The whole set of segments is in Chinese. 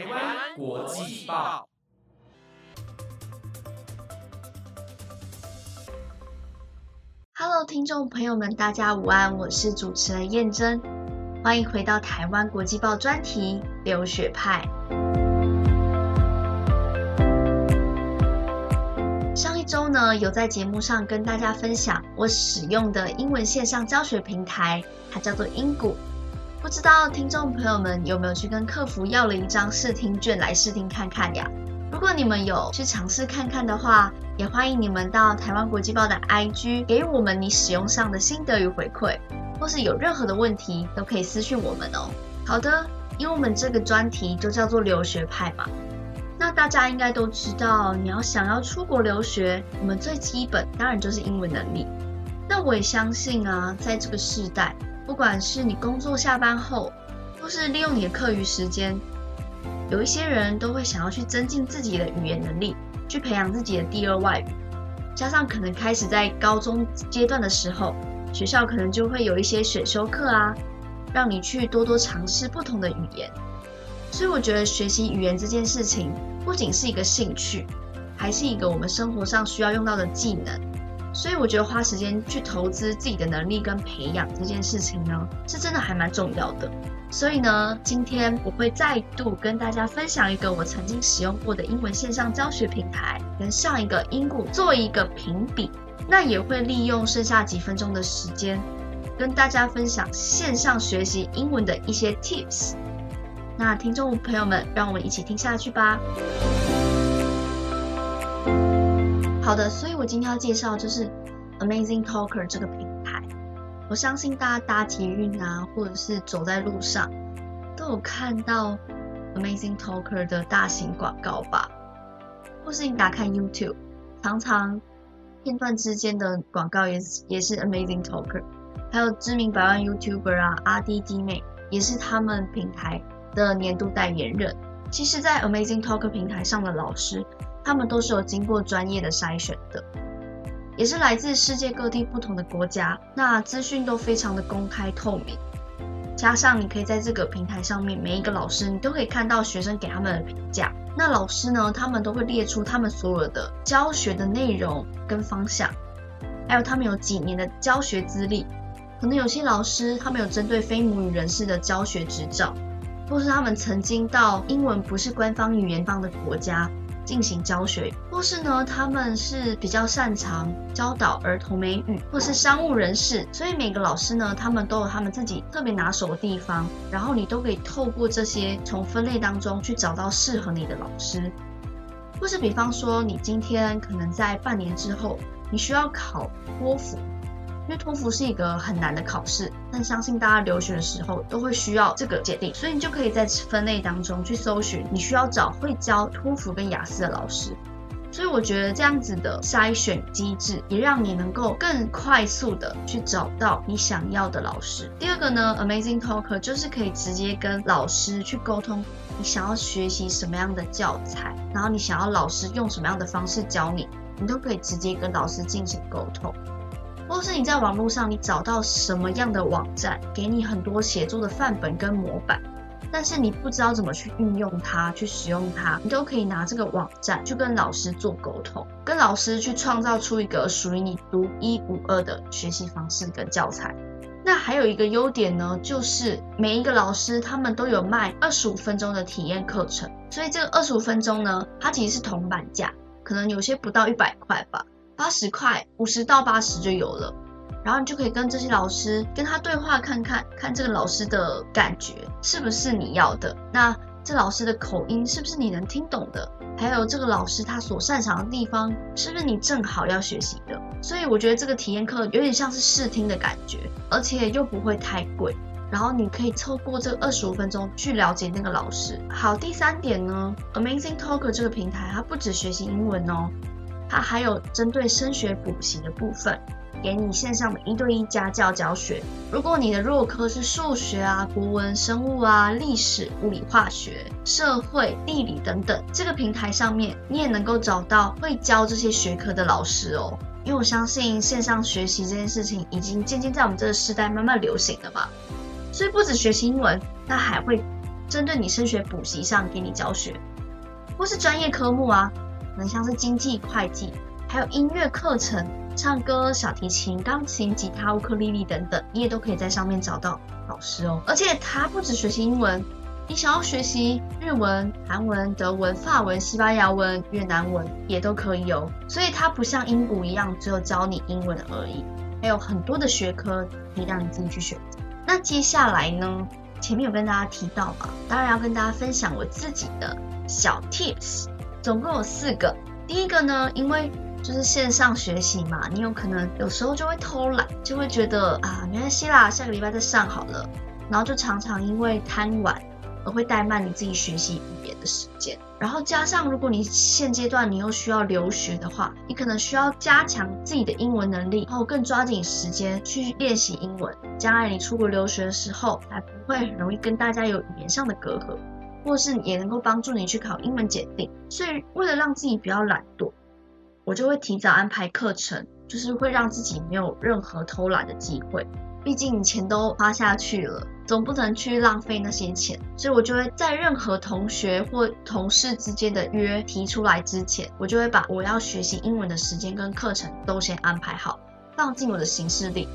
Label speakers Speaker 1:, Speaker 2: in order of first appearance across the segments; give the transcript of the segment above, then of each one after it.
Speaker 1: 台湾国际报
Speaker 2: ，Hello，听众朋友们，大家午安，我是主持人燕珍，欢迎回到台湾国际报专题留学派。上一周呢，有在节目上跟大家分享我使用的英文线上教学平台，它叫做英谷。不知道听众朋友们有没有去跟客服要了一张试听卷来试听看看呀？如果你们有去尝试看看的话，也欢迎你们到台湾国际报的 IG 给我们你使用上的心得与回馈，或是有任何的问题都可以私讯我们哦。好的，因为我们这个专题就叫做留学派嘛，那大家应该都知道，你要想要出国留学，我们最基本当然就是英文能力。那我也相信啊，在这个时代。不管是你工作下班后，或是利用你的课余时间，有一些人都会想要去增进自己的语言能力，去培养自己的第二外语。加上可能开始在高中阶段的时候，学校可能就会有一些选修课啊，让你去多多尝试不同的语言。所以我觉得学习语言这件事情，不仅是一个兴趣，还是一个我们生活上需要用到的技能。所以我觉得花时间去投资自己的能力跟培养这件事情呢，是真的还蛮重要的。所以呢，今天我会再度跟大家分享一个我曾经使用过的英文线上教学平台，跟上一个英谷做一个评比。那也会利用剩下几分钟的时间，跟大家分享线上学习英文的一些 tips。那听众朋友们，让我们一起听下去吧。好的，所以我今天要介绍就是 Amazing Talker 这个平台。我相信大家搭捷运啊，或者是走在路上，都有看到 Amazing Talker 的大型广告吧？或是你打开 YouTube，常常片段之间的广告也也是 Amazing Talker。还有知名百万 YouTuber 啊，阿弟弟妹也是他们平台的年度代言人。其实，在 Amazing Talker 平台上的老师。他们都是有经过专业的筛选的，也是来自世界各地不同的国家，那资讯都非常的公开透明。加上你可以在这个平台上面，每一个老师你都可以看到学生给他们的评价。那老师呢，他们都会列出他们所有的教学的内容跟方向，还有他们有几年的教学资历。可能有些老师他们有针对非母语人士的教学执照，或是他们曾经到英文不是官方语言方的国家。进行教学，或是呢，他们是比较擅长教导儿童美语，或是商务人士，所以每个老师呢，他们都有他们自己特别拿手的地方，然后你都可以透过这些从分类当中去找到适合你的老师，或是比方说，你今天可能在半年之后，你需要考托福。因为托福是一个很难的考试，但相信大家留学的时候都会需要这个鉴定，所以你就可以在分类当中去搜寻，你需要找会教托福跟雅思的老师。所以我觉得这样子的筛选机制，也让你能够更快速的去找到你想要的老师。第二个呢，Amazing Talker 就是可以直接跟老师去沟通，你想要学习什么样的教材，然后你想要老师用什么样的方式教你，你都可以直接跟老师进行沟通。或是你在网络上，你找到什么样的网站，给你很多写作的范本跟模板，但是你不知道怎么去运用它，去使用它，你都可以拿这个网站去跟老师做沟通，跟老师去创造出一个属于你独一无二的学习方式跟教材。那还有一个优点呢，就是每一个老师他们都有卖二十五分钟的体验课程，所以这个二十五分钟呢，它其实是铜板价，可能有些不到一百块吧。八十块，五十到八十就有了，然后你就可以跟这些老师跟他对话，看看看这个老师的感觉是不是你要的，那这老师的口音是不是你能听懂的，还有这个老师他所擅长的地方是不是你正好要学习的。所以我觉得这个体验课有点像是试听的感觉，而且又不会太贵，然后你可以透过这二十五分钟去了解那个老师。好，第三点呢，Amazing Talker 这个平台它不止学习英文哦。它还有针对升学补习的部分，给你线上的一对一家教教学。如果你的弱科是数学啊、国文、生物啊、历史、物理、化学、社会、地理等等，这个平台上面你也能够找到会教这些学科的老师哦。因为我相信线上学习这件事情已经渐渐在我们这个时代慢慢流行了嘛，所以不止学习英文，它还会针对你升学补习上给你教学，或是专业科目啊，能像是经济、会计，还有音乐课程，唱歌、小提琴、钢琴、吉他、乌克丽丽等等，你也都可以在上面找到老师哦。而且它不止学习英文。你想要学习日文、韩文、德文、法文、西班牙文、越南文也都可以哦。所以它不像英国一样只有教你英文而已，还有很多的学科可以让你自己去选择。那接下来呢？前面有跟大家提到嘛，当然要跟大家分享我自己的小 tips，总共有四个。第一个呢，因为就是线上学习嘛，你有可能有时候就会偷懒，就会觉得啊没关系啦，下个礼拜再上好了，然后就常常因为贪玩。而会怠慢你自己学习语言的时间，然后加上如果你现阶段你又需要留学的话，你可能需要加强自己的英文能力，然后更抓紧时间去练习英文，将来你出国留学的时候，才不会很容易跟大家有语言上的隔阂，或是也能够帮助你去考英文检定。所以为了让自己不要懒惰，我就会提早安排课程，就是会让自己没有任何偷懒的机会。毕竟你钱都花下去了，总不能去浪费那些钱，所以我就会在任何同学或同事之间的约提出来之前，我就会把我要学习英文的时间跟课程都先安排好，放进我的行事历。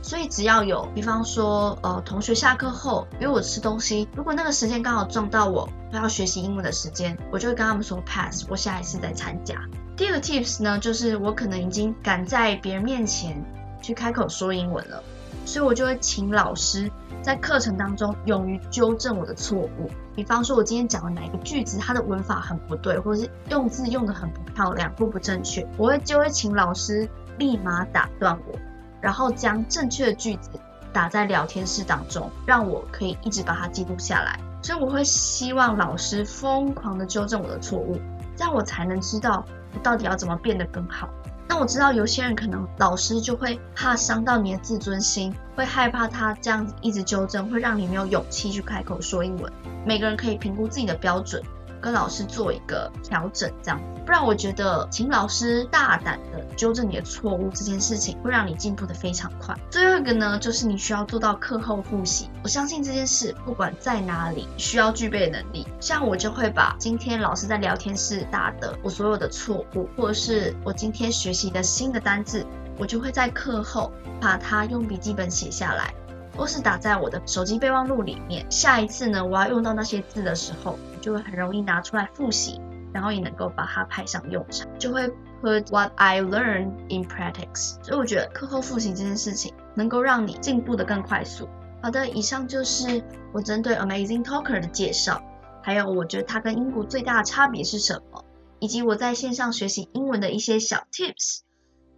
Speaker 2: 所以只要有，比方说，呃，同学下课后约我吃东西，如果那个时间刚好撞到我要学习英文的时间，我就会跟他们说 pass，我下一次再参加。第二个 tips 呢，就是我可能已经敢在别人面前去开口说英文了。所以我就会请老师在课程当中勇于纠正我的错误。比方说，我今天讲的哪一个句子，它的文法很不对，或者是用字用的很不漂亮或不正确，我会就会请老师立马打断我，然后将正确的句子打在聊天室当中，让我可以一直把它记录下来。所以我会希望老师疯狂的纠正我的错误，这样我才能知道我到底要怎么变得更好。那我知道有些人可能老师就会怕伤到你的自尊心，会害怕他这样子一直纠正，会让你没有勇气去开口说英文。每个人可以评估自己的标准。跟老师做一个调整，这样，不然我觉得请老师大胆的纠正你的错误这件事情，会让你进步的非常快。最后一个呢，就是你需要做到课后复习。我相信这件事不管在哪里，需要具备的能力。像我就会把今天老师在聊天室打的我所有的错误，或者是我今天学习的新的单字，我就会在课后把它用笔记本写下来，或是打在我的手机备忘录里面。下一次呢，我要用到那些字的时候。就会很容易拿出来复习，然后也能够把它派上用场，就会 put what I learn in practice。所以我觉得课后复习这件事情能够让你进步的更快速。好的，以上就是我针对 Amazing Talker 的介绍，还有我觉得它跟英国最大的差别是什么，以及我在线上学习英文的一些小 tips。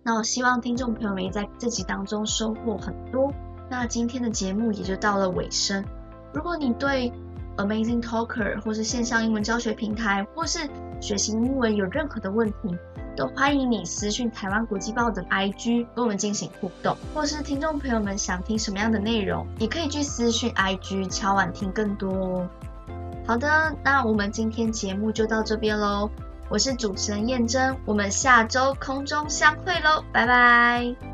Speaker 2: 那我希望听众朋友们在这集当中收获很多。那今天的节目也就到了尾声。如果你对 Amazing Talker，或是线上英文教学平台，或是学习英文有任何的问题，都欢迎你私讯台湾国际报的 IG 跟我们进行互动，或是听众朋友们想听什么样的内容，也可以去私讯 IG 敲碗听更多哦。好的，那我们今天节目就到这边喽，我是主持人燕珍，我们下周空中相会喽，拜拜。